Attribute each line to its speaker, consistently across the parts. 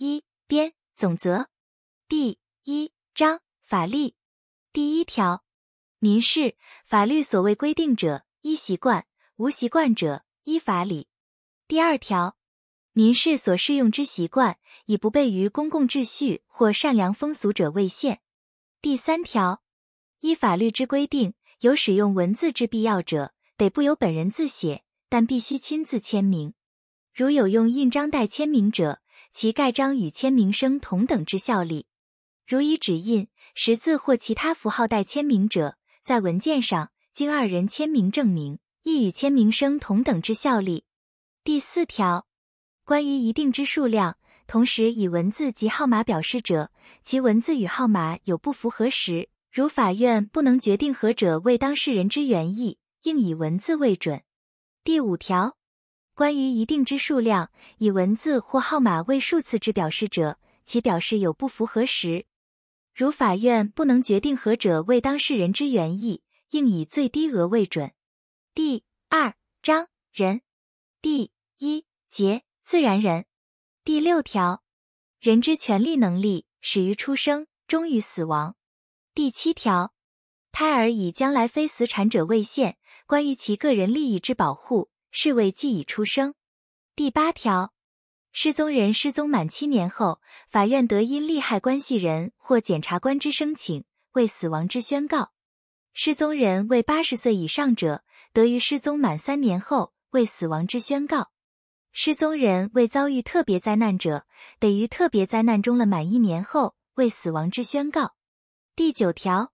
Speaker 1: 一编总则第一章法律第一条，民事法律所谓规定者，依习惯；无习惯者，依法理。第二条，民事所适用之习惯，以不悖于公共秩序或善良风俗者为限。第三条，依法律之规定，有使用文字之必要者，得不由本人自写，但必须亲自签名。如有用印章代签名者，其盖章与签名生同等之效力。如以指印、识字或其他符号代签名者，在文件上经二人签名证明，亦与签名生同等之效力。第四条，关于一定之数量，同时以文字及号码表示者，其文字与号码有不符合时，如法院不能决定何者为当事人之原意，应以文字为准。第五条。关于一定之数量，以文字或号码为数次之表示者，其表示有不符合时，如法院不能决定何者为当事人之原意，应以最低额为准。第二章人第一节自然人第六条，人之权利能力始于出生，终于死亡。第七条，胎儿以将来非死产者为限，关于其个人利益之保护。是为既已出生。第八条，失踪人失踪满七年后，法院得因利害关系人或检察官之申请，为死亡之宣告。失踪人为八十岁以上者，得于失踪满三年后，为死亡之宣告。失踪人为遭遇特别灾难者，得于特别灾难中了满一年后，为死亡之宣告。第九条，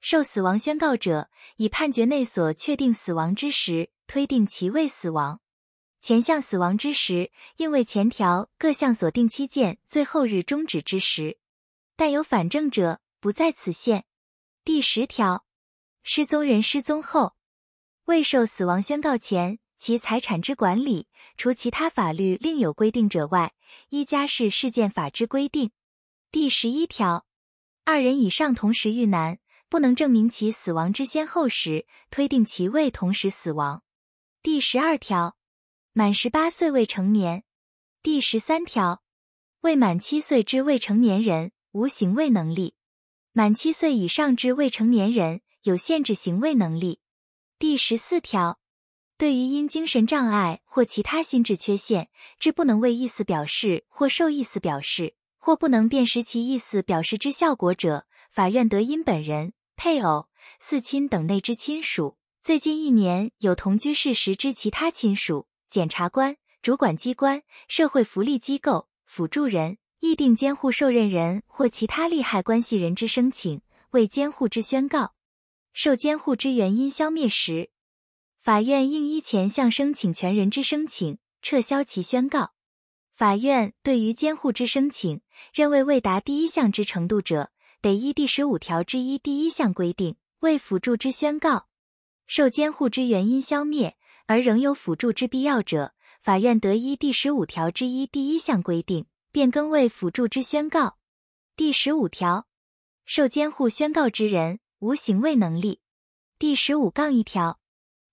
Speaker 1: 受死亡宣告者，以判决内所确定死亡之时。推定其未死亡，前项死亡之时，应为前条各项所定期限最后日终止之时。但有反证者，不在此限。第十条，失踪人失踪后，未受死亡宣告前，其财产之管理，除其他法律另有规定者外，依家事事件法之规定。第十一条，二人以上同时遇难，不能证明其死亡之先后时，推定其未同时死亡。第十二条，满十八岁未成年。第十三条，未满七岁之未成年人无行为能力；满七岁以上之未成年人有限制行为能力。第十四条，对于因精神障碍或其他心智缺陷致不能为意思表示或受意思表示，或不能辨识其意思表示之效果者，法院得因本人、配偶、四亲等内之亲属。最近一年有同居事实之其他亲属、检察官、主管机关、社会福利机构、辅助人、议定监护受任人或其他利害关系人之申请，为监护之宣告，受监护之原因消灭时，法院应依前项申请权人之申请，撤销其宣告。法院对于监护之申请，认为未达第一项之程度者，得依第十五条之一第一项规定，为辅助之宣告。受监护之原因消灭，而仍有辅助之必要者，法院得依第十五条之一第一项规定，变更为辅助之宣告。第十五条，受监护宣告之人无行为能力。第十五杠一条，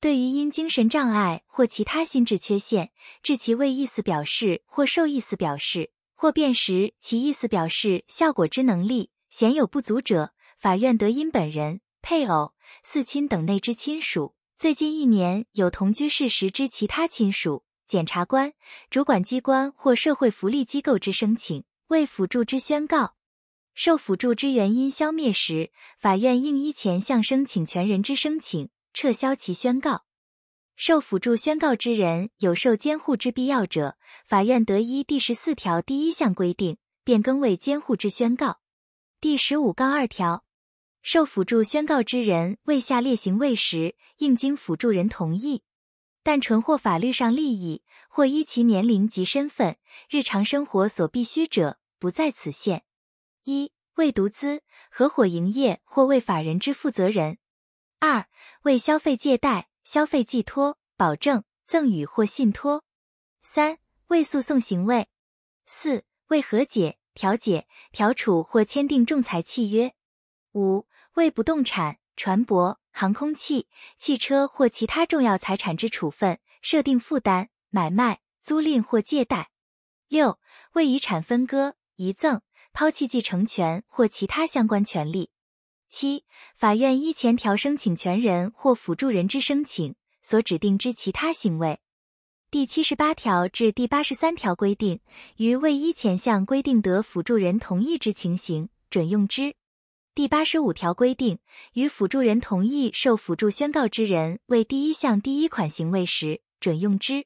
Speaker 1: 对于因精神障碍或其他心智缺陷致其为意思表示或受意思表示，或辨识其意思表示效果之能力显有不足者，法院得因本人、配偶。四亲等内之亲属，最近一年有同居事实之其他亲属，检察官、主管机关或社会福利机构之申请，为辅助之宣告，受辅助之原因消灭时，法院应依前项申请权人之申请，撤销其宣告。受辅助宣告之人有受监护之必要者，法院得依第十四条第一项规定，变更为监护之宣告。第十五杠二条。受辅助宣告之人未下列行为时，应经辅助人同意，但纯获法律上利益或依其年龄及身份、日常生活所必须者，不在此限：一、为独资、合伙营业或为法人之负责人；二、为消费借贷、消费寄托、保证、赠与或信托；三、为诉讼行为；四、为和解、调解、调处或签订仲裁契约；五。为不动产、船舶、航空器、汽车或其他重要财产之处分设定负担、买卖、租赁或借贷；六、为遗产分割、遗赠、抛弃继承权或其他相关权利。七、法院依前条申请权人或辅助人之申请所指定之其他行为。第七十八条至第八十三条规定，于未依前项规定得辅助人同意之情形，准用之。第八十五条规定，与辅助人同意受辅助宣告之人为第一项第一款行为时，准用之。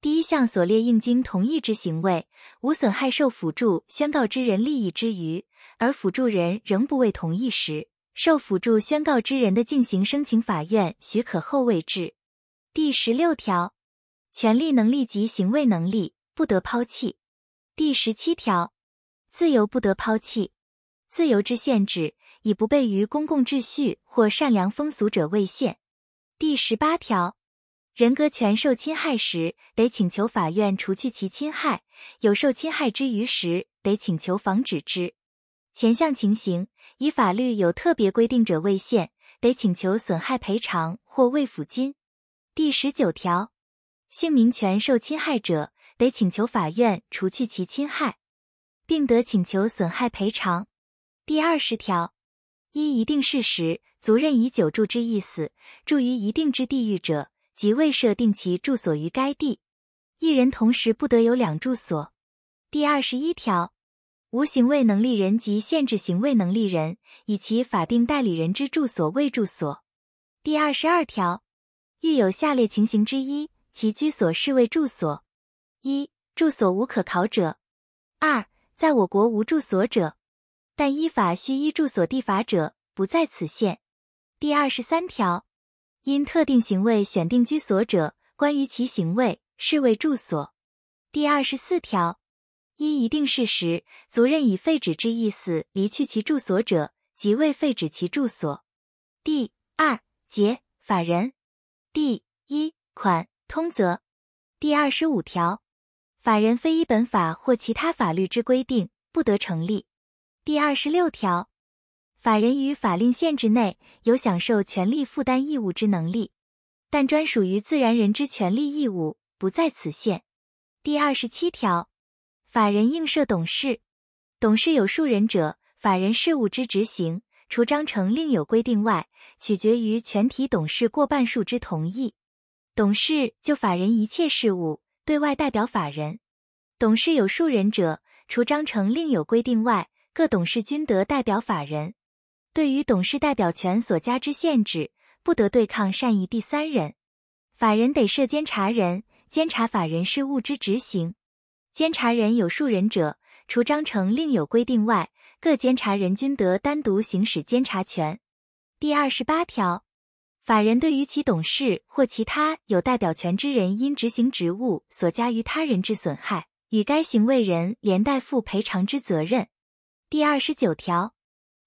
Speaker 1: 第一项所列应经同意之行为，无损害受辅助宣告之人利益之余，而辅助人仍不为同意时，受辅助宣告之人的进行申请法院许可后未至。第十六条，权利能力及行为能力不得抛弃。第十七条，自由不得抛弃。自由之限制，以不悖于公共秩序或善良风俗者为限。第十八条，人格权受侵害时，得请求法院除去其侵害；有受侵害之余时，得请求防止之。前项情形，以法律有特别规定者为限，得请求损害赔偿或慰抚金。第十九条，姓名权受侵害者，得请求法院除去其侵害，并得请求损害赔偿。第二十条，依一定事实，足任以久住之意思，住于一定之地域者，即未设定其住所于该地。一人同时不得有两住所。第二十一条，无行为能力人及限制行为能力人以其法定代理人之住所为住所。第二十二条，遇有下列情形之一，其居所是为住所：一、住所无可考者；二、在我国无住所者。但依法需依住所地法者，不在此限。第二十三条，因特定行为选定居所者，关于其行为视为住所。第二十四条，依一定事实，足任以废止之意思离去其住所者，即为废止其住所。第二节法人第一款通则第二十五条，法人非依本法或其他法律之规定，不得成立。第二十六条，法人于法令限制内有享受权利负担义务之能力，但专属于自然人之权利义务不在此限。第二十七条，法人应设董事，董事有数人者，法人事务之执行，除章程另有规定外，取决于全体董事过半数之同意。董事就法人一切事务对外代表法人。董事有数人者，除章程另有规定外。各董事均得代表法人，对于董事代表权所加之限制，不得对抗善意第三人。法人得设监察人，监察法人事务之执行。监察人有数人者，除章程另有规定外，各监察人均得单独行使监察权。第二十八条，法人对于其董事或其他有代表权之人因执行职务所加于他人之损害，与该行为人连带负赔偿之责任。第二十九条，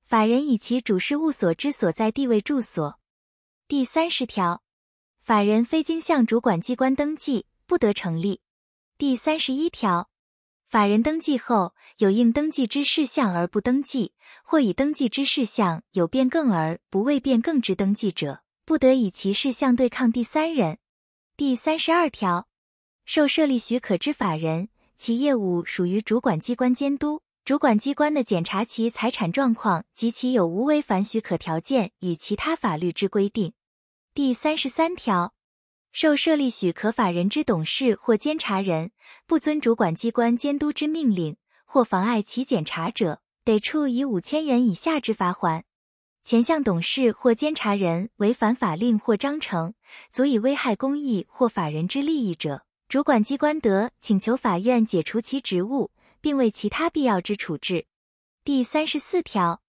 Speaker 1: 法人以其主事务所之所在地位住所。第三十条，法人非经向主管机关登记，不得成立。第三十一条，法人登记后有应登记之事项而不登记，或已登记之事项有变更而不为变更之登记者，不得以其事项对抗第三人。第三十二条，受设立许可之法人，其业务属于主管机关监督。主管机关的检查其财产状况及其有无违反许可条件与其他法律之规定。第三十三条，受设立许可法人之董事或监察人不遵主管机关监督之命令或妨碍其检查者，得处以五千元以下之罚款。前项董事或监察人违反法令或章程，足以危害公益或法人之利益者，主管机关得请求法院解除其职务。并为其他必要之处置。第三十四条，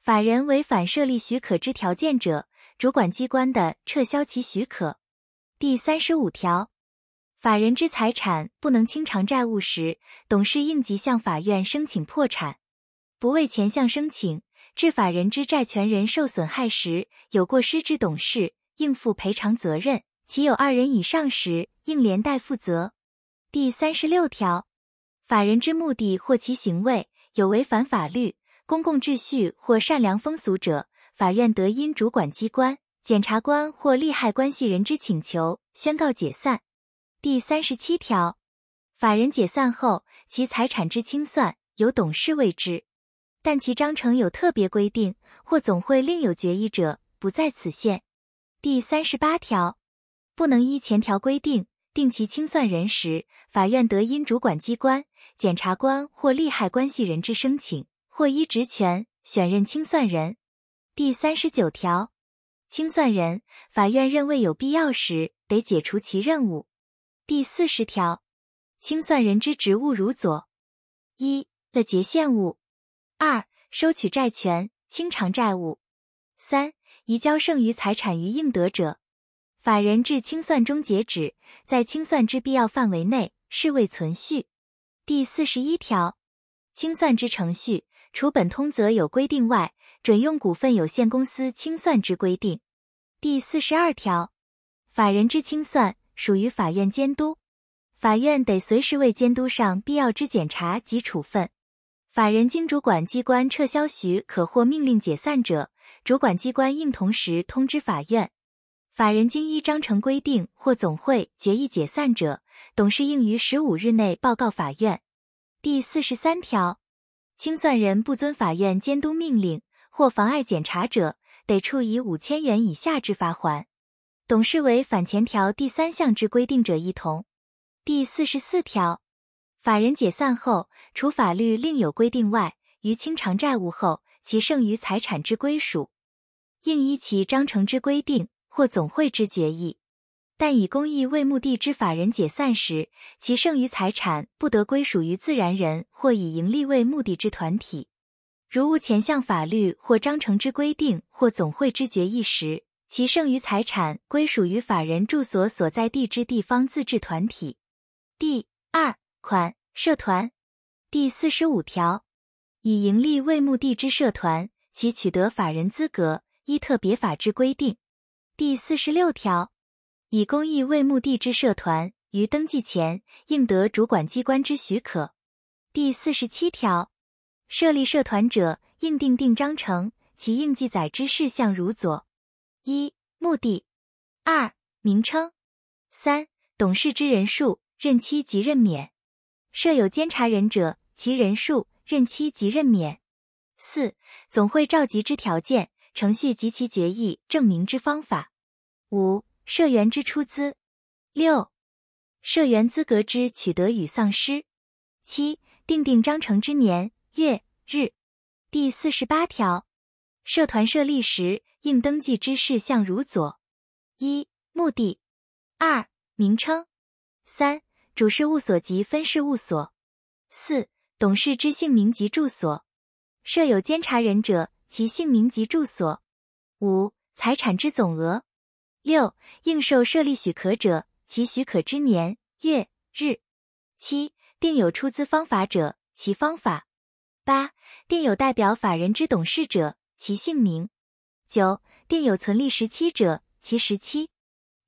Speaker 1: 法人违反设立许可之条件者，主管机关的撤销其许可。第三十五条，法人之财产不能清偿债务时，董事应即向法院申请破产；不为前项申请，致法人之债权人受损害时，有过失之董事应负赔偿责任；其有二人以上时，应连带负责。第三十六条。法人之目的或其行为有违反法律、公共秩序或善良风俗者，法院得因主管机关、检察官或利害关系人之请求，宣告解散。第三十七条，法人解散后，其财产之清算由董事为之，但其章程有特别规定或总会另有决议者，不在此限。第三十八条，不能依前条规定定其清算人时，法院得因主管机关、检察官或利害关系人之申请，或依职权选任清算人。第三十九条，清算人法院认为有必要时，得解除其任务。第四十条。清算人之职务如左：一、了结现物；二、收取债权、清偿债务；三、移交剩余财产于应得者。法人至清算终结止，在清算之必要范围内，视为存续。第四十一条，清算之程序，除本通则有规定外，准用股份有限公司清算之规定。第四十二条，法人之清算属于法院监督。法院得随时为监督上必要之检查及处分。法人经主管机关撤销许可或命令解散者，主管机关应同时通知法院。法人经依章程规定或总会决议解散者，董事应于十五日内报告法院。第四十三条，清算人不遵法院监督命令或妨碍检查者，得处以五千元以下之罚款。董事为反前条第三项之规定者一同。第四十四条，法人解散后，除法律另有规定外，于清偿债务后，其剩余财产之归属，应依其章程之规定或总会之决议。但以公益为目的之法人解散时，其剩余财产不得归属于自然人或以盈利为目的之团体。如无前项法律或章程之规定或总会之决议时，其剩余财产归属于法人住所所在地之地方自治团体。第二款社团第四十五条，以盈利为目的之社团，其取得法人资格依特别法之规定。第四十六条，以公益为目的之社团，于登记前应得主管机关之许可。第四十七条，设立社团者，应订定章程，其应记载之事项如左：一、目的；二、名称；三、董事之人数。任期及任免，设有监察人者，其人数、任期及任免。四、总会召集之条件、程序及其决议证明之方法。五、社员之出资。六、社员资格之取得与丧失。七、订定章程之年月日。第四十八条，社团设立时应登记之事项如左：一、目的；二、名称；三。主事务所及分事务所，四董事之姓名及住所，设有监察人者，其姓名及住所。五财产之总额。六应受设立许可者，其许可之年月日。七定有出资方法者，其方法。八定有代表法人之董事者，其姓名。九定有存立时期者，其时期。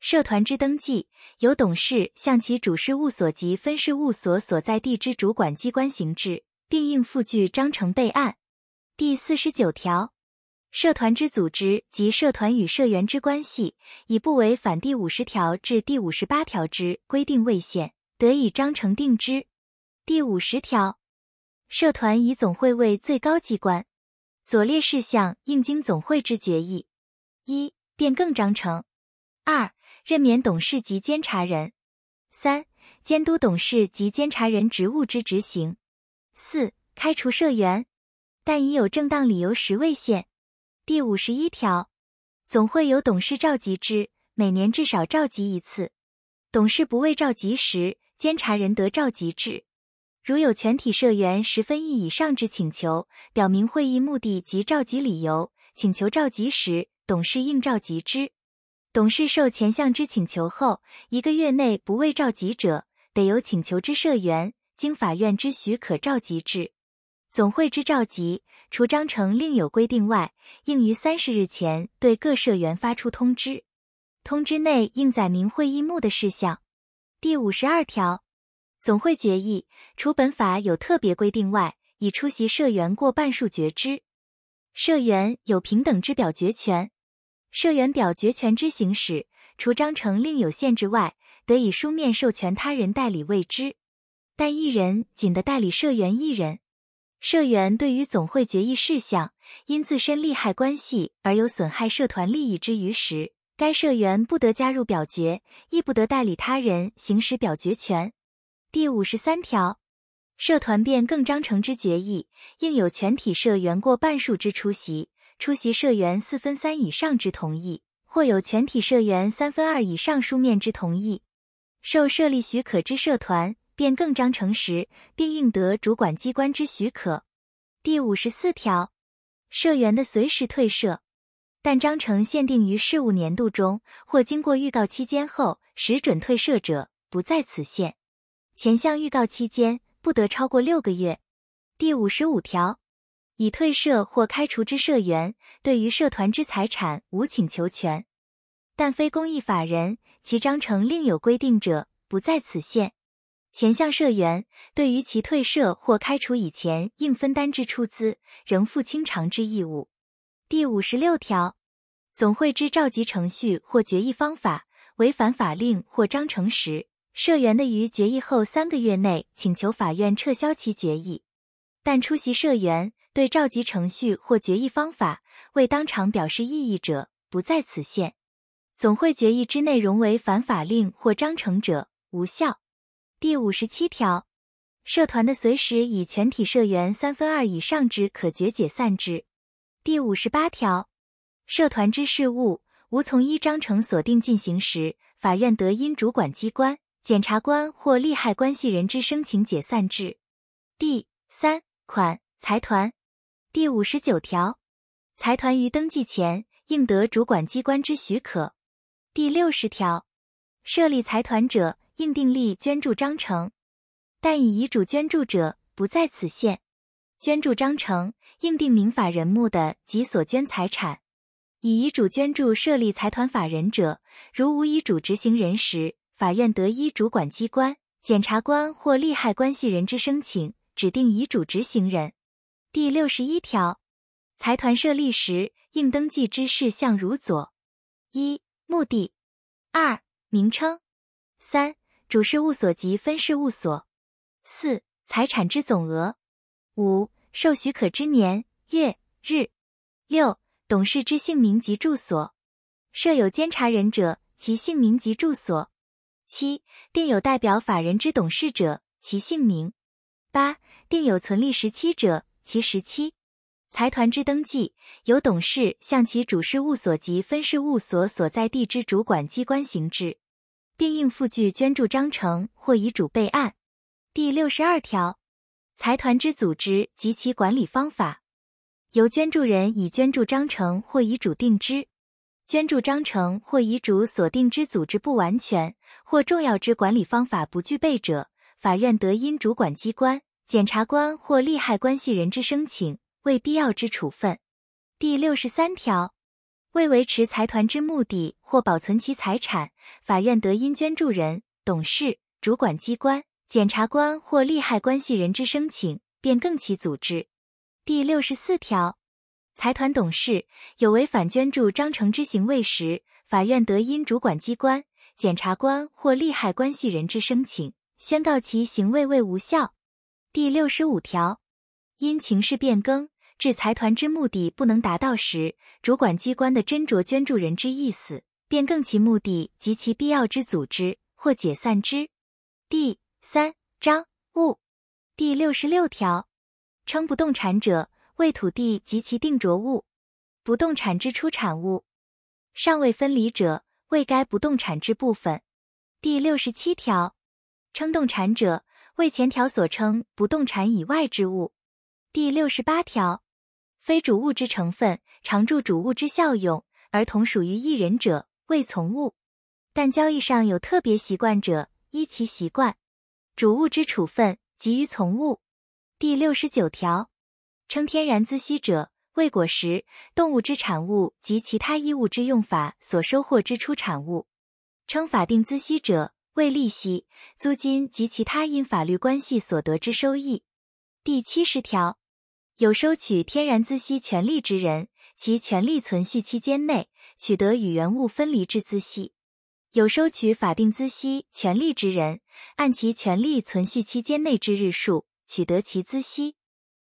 Speaker 1: 社团之登记，由董事向其主事务所及分事务所所在地之主管机关行制，并应附具章程备案。第四十九条，社团之组织及社团与社员之关系，以不违反第五十条至第五十八条之规定为限，得以章程定之。第五十条，社团以总会为最高机关，左列事项应经总会之决议：一、变更章程；二、任免董事及监察人，三、监督董事及监察人职务之执行，四、开除社员，但已有正当理由时未限。第五十一条，总会由董事召集之，每年至少召集一次。董事不未召集时，监察人得召集之。如有全体社员十分一以上之请求，表明会议目的及召集理由，请求召集时，董事应召集之。董事受前项之请求后，一个月内不未召集者，得由请求之社员经法院之许可召集之。总会之召集，除章程另有规定外，应于三十日前对各社员发出通知。通知内应载明会议目的事项。第五十二条，总会决议，除本法有特别规定外，已出席社员过半数决之。社员有平等之表决权。社员表决权之行使，除章程另有限制外，得以书面授权他人代理为之。但一人仅得代理社员一人。社员对于总会决议事项，因自身利害关系而有损害社团利益之余时，该社员不得加入表决，亦不得代理他人行使表决权。第五十三条，社团变更章程之决议，应有全体社员过半数之出席，出席社员四分三以上之同意，或有全体社员三分二以上书面之同意。受设立许可之社团。变更章程时，并应得主管机关之许可。第五十四条，社员的随时退社，但章程限定于事务年度中或经过预告期间后实准退社者，不在此限。前项预告期间不得超过六个月。第五十五条，已退社或开除之社员，对于社团之财产无请求权，但非公益法人，其章程另有规定者，不在此限。前项社员对于其退社或开除以前应分担之出资，仍负清偿之义务。第五十六条，总会之召集程序或决议方法违反法令或章程时，社员的于决议后三个月内请求法院撤销其决议。但出席社员对召集程序或决议方法未当场表示异议者，不在此限。总会决议之内容为反法令或章程者，无效。第五十七条，社团的随时以全体社员三分二以上之可决解散之。第五十八条，社团之事务无从依章程所定进行时，法院得因主管机关、检察官或利害关系人之申请解散之。第三款财团第五十九条，财团于登记前应得主管机关之许可。第六十条，设立财团者。应订立捐助章程，但以遗嘱捐助者不在此限。捐助章程应定明法人目的及所捐财产。以遗嘱捐助设立财团法人者，如无遗嘱执行人时，法院得依主管机关、检察官或利害关系人之申请，指定遗嘱执行人。第六十一条，财团设立时应登记之事项如左：一、目的；二、名称；三。主事务所及分事务所，四财产之总额，五受许可之年月日，六董事之姓名及住所，设有监察人者，其姓名及住所，七定有代表法人之董事者，其姓名，八定有存立时期者，其十七。财团之登记，由董事向其主事务所及分事务所所在地之主管机关行之。并应附具捐助章程或遗嘱备案。第六十二条，财团之组织及其管理方法，由捐助人以捐助章程或遗嘱定之。捐助章程或遗嘱所定之组织不完全或重要之管理方法不具备者，法院得因主管机关、检察官或利害关系人之申请，为必要之处分。第六十三条。为维持财团之目的或保存其财产，法院得因捐助人、董事、主管机关、检察官或利害关系人之申请，变更其组织。第六十四条，财团董事有违反捐助章程之行为时，法院得因主管机关、检察官或利害关系人之申请，宣告其行为为无效。第六十五条，因情势变更。致财团之目的不能达到时，主管机关的斟酌捐助人之意思，变更其目的及其必要之组织或解散之。第三章物第六十六条，称不动产者为土地及其定着物，不动产之出产物，尚未分离者为该不动产之部分。第六十七条，称动产者为前条所称不动产以外之物。第六十八条。非主物之成分，常助主物之效用，而同属于一人者，谓从物。但交易上有特别习惯者，依其习惯。主物之处分，即于从物。第六十九条，称天然资息者，为果实、动物之产物及其他衣物之用法所收获之出产物。称法定资息者，为利息、租金及其他因法律关系所得之收益。第七十条。有收取天然资息权利之人，其权利存续期间内取得与原物分离之资息，有收取法定孳息权利之人，按其权利存续期间内之日数取得其孳息。